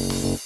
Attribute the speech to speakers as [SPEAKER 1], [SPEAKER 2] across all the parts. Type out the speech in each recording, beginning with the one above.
[SPEAKER 1] Mm-hmm.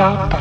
[SPEAKER 1] pa pa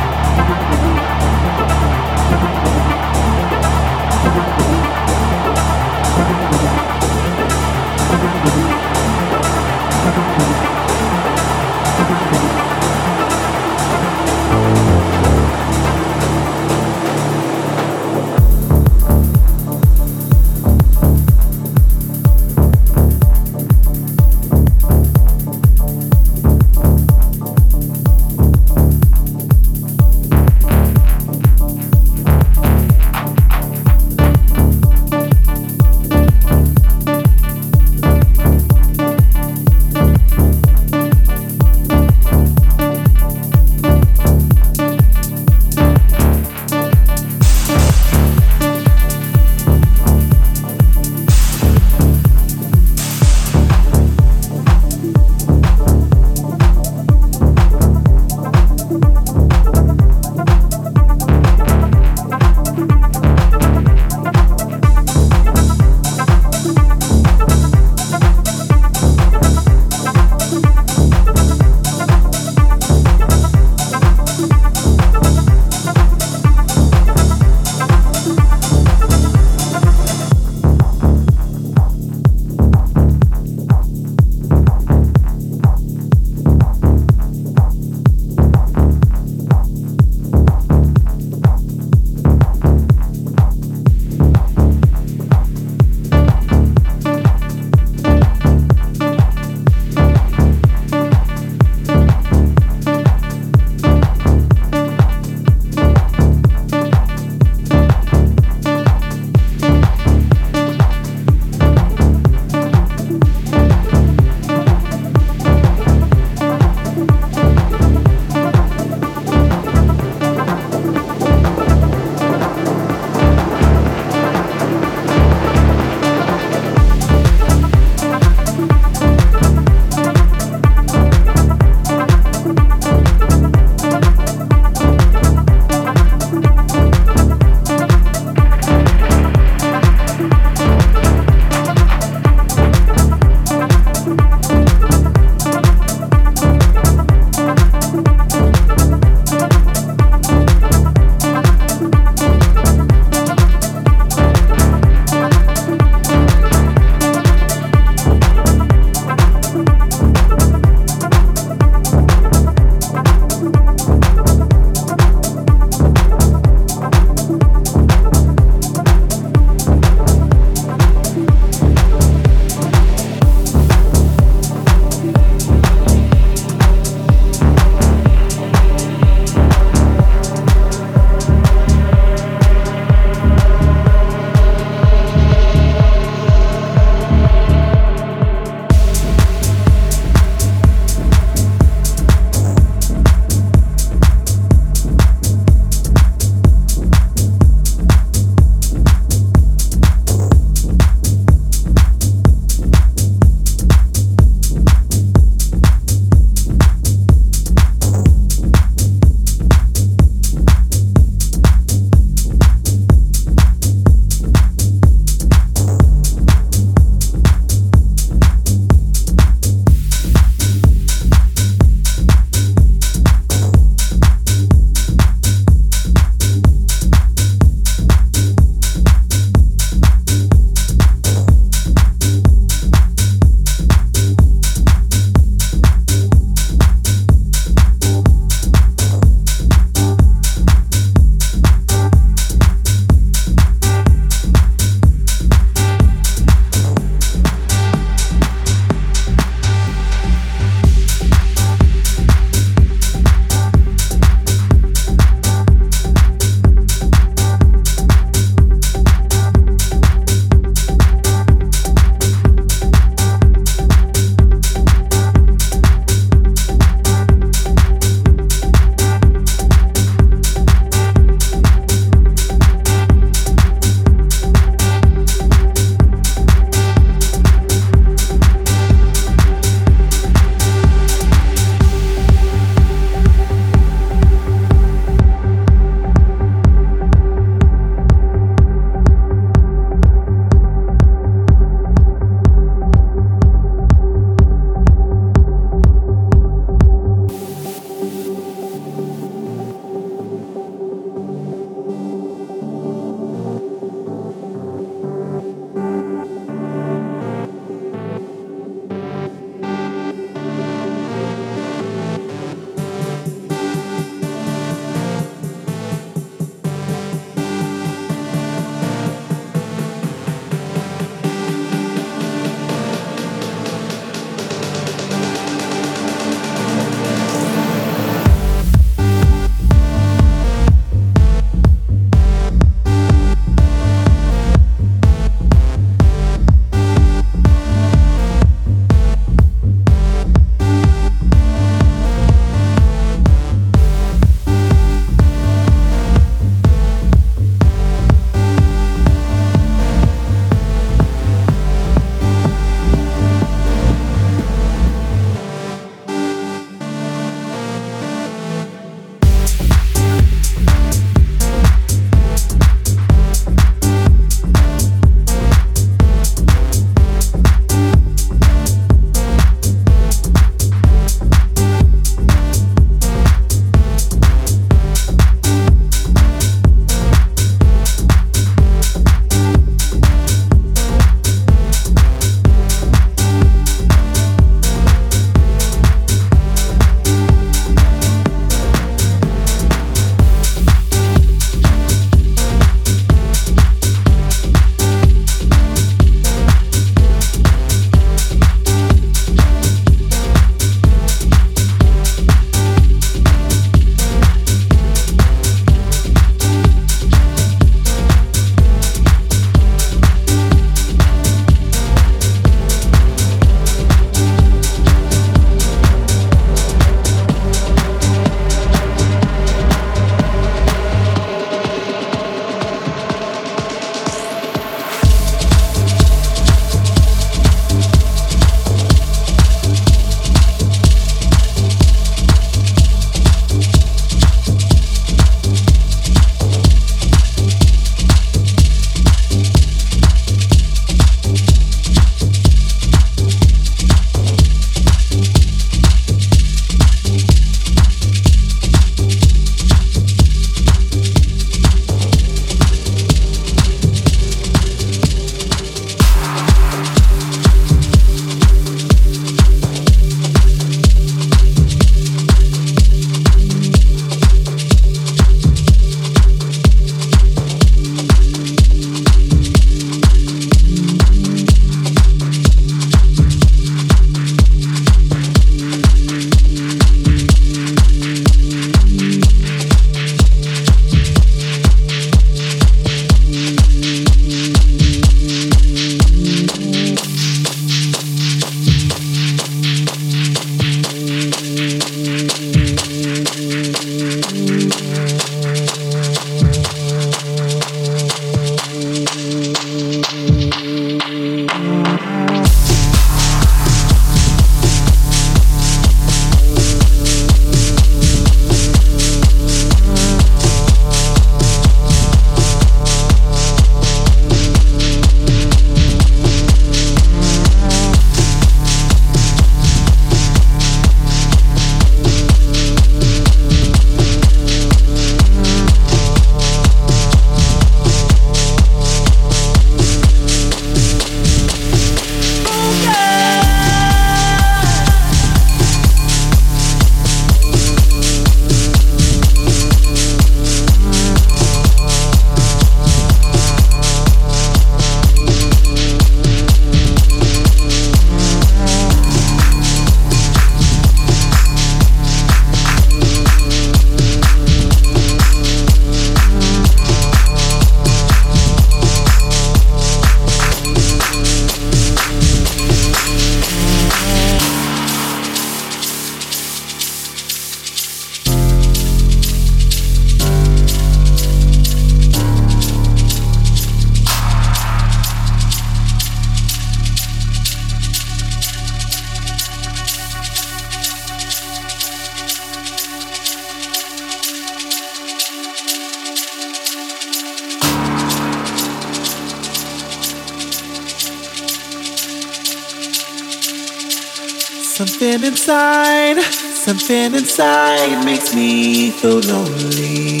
[SPEAKER 1] inside, something inside makes me feel lonely.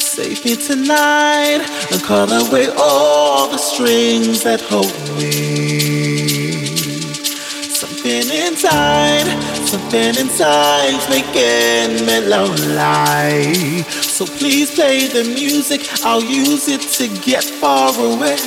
[SPEAKER 1] Save me tonight and call away all the strings that hold me. Something inside, something inside's making me lonely. So please play the music, I'll use it to get far away.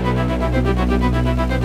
[SPEAKER 1] Música